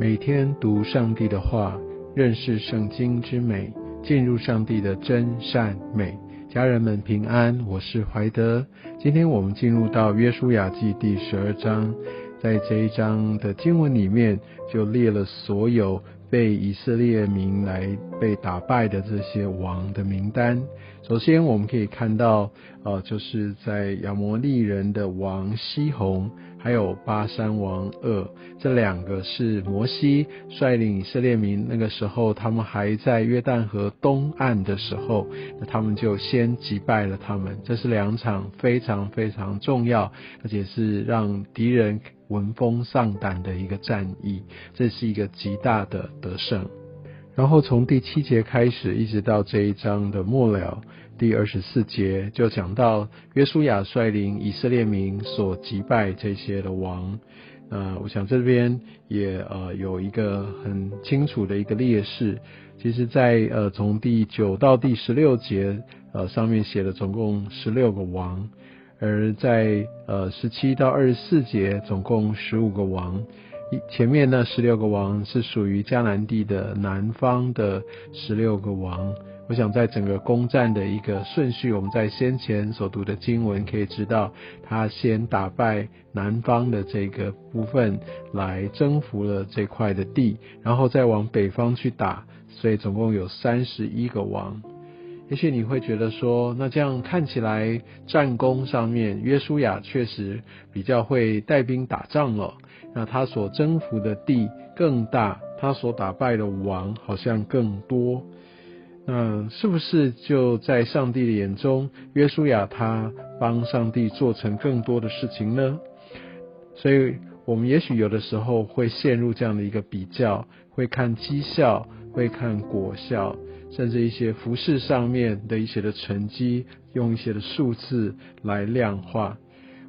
每天读上帝的话，认识圣经之美，进入上帝的真善美。家人们平安，我是怀德。今天我们进入到约书亚记第十二章，在这一章的经文里面，就列了所有。被以色列民来被打败的这些王的名单，首先我们可以看到，呃，就是在亚摩利人的王西宏，还有巴山王鄂，这两个是摩西率领以色列民那个时候，他们还在约旦河东岸的时候，那他们就先击败了他们。这是两场非常非常重要，而且是让敌人。闻风丧胆的一个战役，这是一个极大的得胜。然后从第七节开始，一直到这一章的末了，第二十四节就讲到约书亚率领以色列民所击败这些的王。呃，我想这边也呃有一个很清楚的一个列示。其实，在呃从第九到第十六节，呃上面写了总共十六个王。而在呃十七到二十四节，总共十五个王。前面那十六个王是属于迦南地的南方的十六个王。我想在整个攻占的一个顺序，我们在先前所读的经文可以知道，他先打败南方的这个部分，来征服了这块的地，然后再往北方去打，所以总共有三十一个王。也许你会觉得说，那这样看起来战功上面，约书亚确实比较会带兵打仗了。那他所征服的地更大，他所打败的王好像更多。那是不是就在上帝的眼中，约书亚他帮上帝做成更多的事情呢？所以我们也许有的时候会陷入这样的一个比较，会看绩效，会看果效。甚至一些服饰上面的一些的成绩，用一些的数字来量化。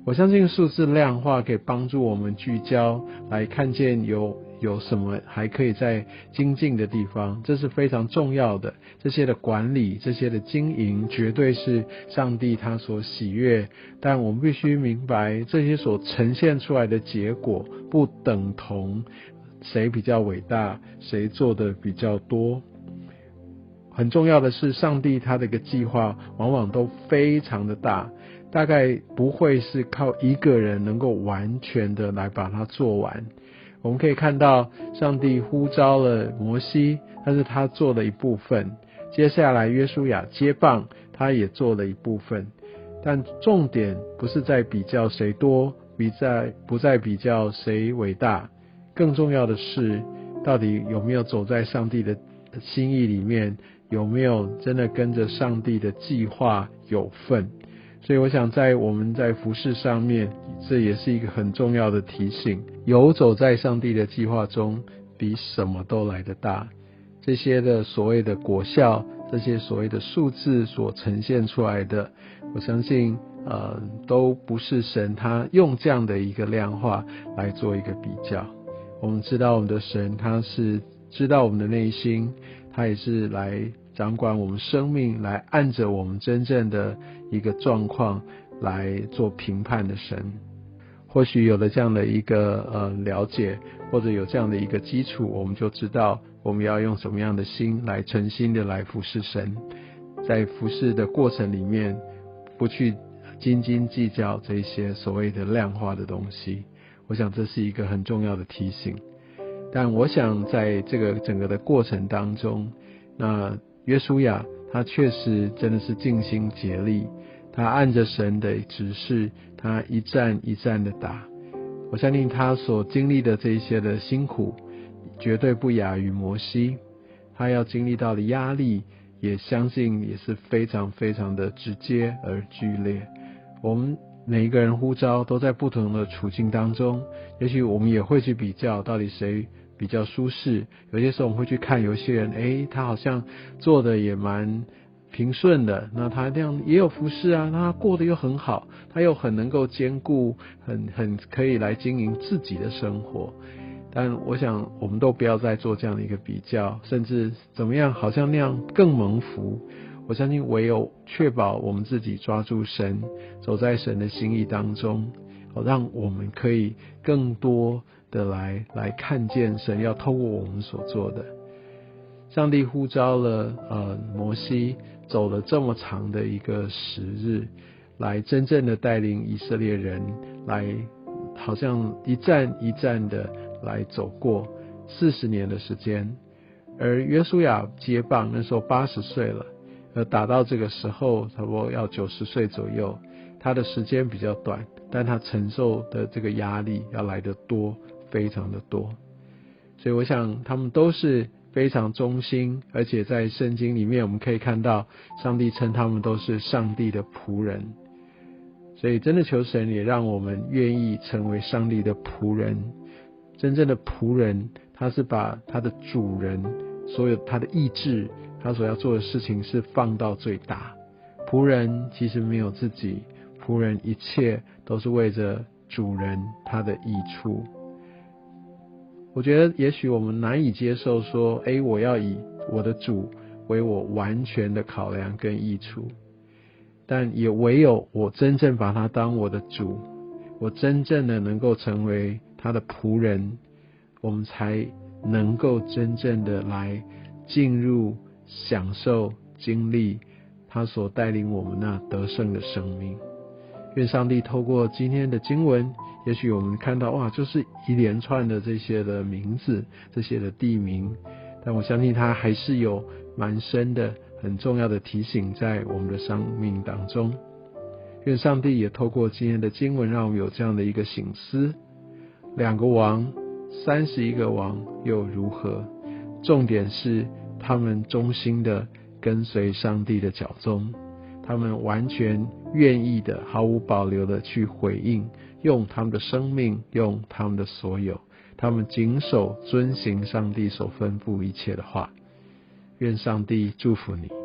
我相信数字量化可以帮助我们聚焦，来看见有有什么还可以在精进的地方，这是非常重要的。这些的管理，这些的经营，绝对是上帝他所喜悦。但我们必须明白，这些所呈现出来的结果，不等同谁比较伟大，谁做的比较多。很重要的是，上帝他的一个计划往往都非常的大，大概不会是靠一个人能够完全的来把它做完。我们可以看到，上帝呼召了摩西，但是他做了一部分；接下来约书亚接棒，他也做了一部分。但重点不是在比较谁多，比在不在比较谁伟大，更重要的是，到底有没有走在上帝的心意里面。有没有真的跟着上帝的计划有份？所以我想在我们在服饰上面，这也是一个很重要的提醒。游走在上帝的计划中，比什么都来得大。这些的所谓的果效，这些所谓的数字所呈现出来的，我相信呃都不是神他用这样的一个量化来做一个比较。我们知道我们的神他是知道我们的内心。他也是来掌管我们生命，来按着我们真正的一个状况来做评判的神。或许有了这样的一个呃了解，或者有这样的一个基础，我们就知道我们要用什么样的心来诚心的来服侍神。在服侍的过程里面，不去斤斤计较这些所谓的量化的东西。我想这是一个很重要的提醒。但我想，在这个整个的过程当中，那约书亚他确实真的是尽心竭力，他按着神的指示，他一战一战的打。我相信他所经历的这一些的辛苦，绝对不亚于摩西。他要经历到的压力，也相信也是非常非常的直接而剧烈。我们。每一个人呼召都在不同的处境当中，也许我们也会去比较到底谁比较舒适。有些时候我们会去看有些人，哎，他好像做的也蛮平顺的，那他这样也有服饰啊，他过得又很好，他又很能够兼顾，很很可以来经营自己的生活。但我想，我们都不要再做这样的一个比较，甚至怎么样，好像那样更蒙福。我相信，唯有确保我们自己抓住神，走在神的心意当中，好让我们可以更多的来来看见神要透过我们所做的。上帝呼召了呃摩西走了这么长的一个时日，来真正的带领以色列人来，好像一站一站的来走过四十年的时间。而约书亚接棒那时候八十岁了，而，打到这个时候差不多要九十岁左右，他的时间比较短，但他承受的这个压力要来得多，非常的多。所以我想他们都是非常忠心，而且在圣经里面我们可以看到，上帝称他们都是上帝的仆人。所以真的求神也让我们愿意成为上帝的仆人，真正的仆人，他是把他的主人。所有他的意志，他所要做的事情是放到最大。仆人其实没有自己，仆人一切都是为着主人他的益处。我觉得也许我们难以接受说，哎，我要以我的主为我完全的考量跟益处，但也唯有我真正把他当我的主，我真正的能够成为他的仆人，我们才。能够真正的来进入、享受、经历他所带领我们那得胜的生命。愿上帝透过今天的经文，也许我们看到哇，就是一连串的这些的名字、这些的地名，但我相信它还是有蛮深的、很重要的提醒在我们的生命当中。愿上帝也透过今天的经文，让我们有这样的一个醒思：两个王。三十一个王又如何？重点是他们忠心的跟随上帝的脚踪，他们完全愿意的、毫无保留的去回应，用他们的生命，用他们的所有，他们谨守遵行上帝所吩咐一切的话。愿上帝祝福你。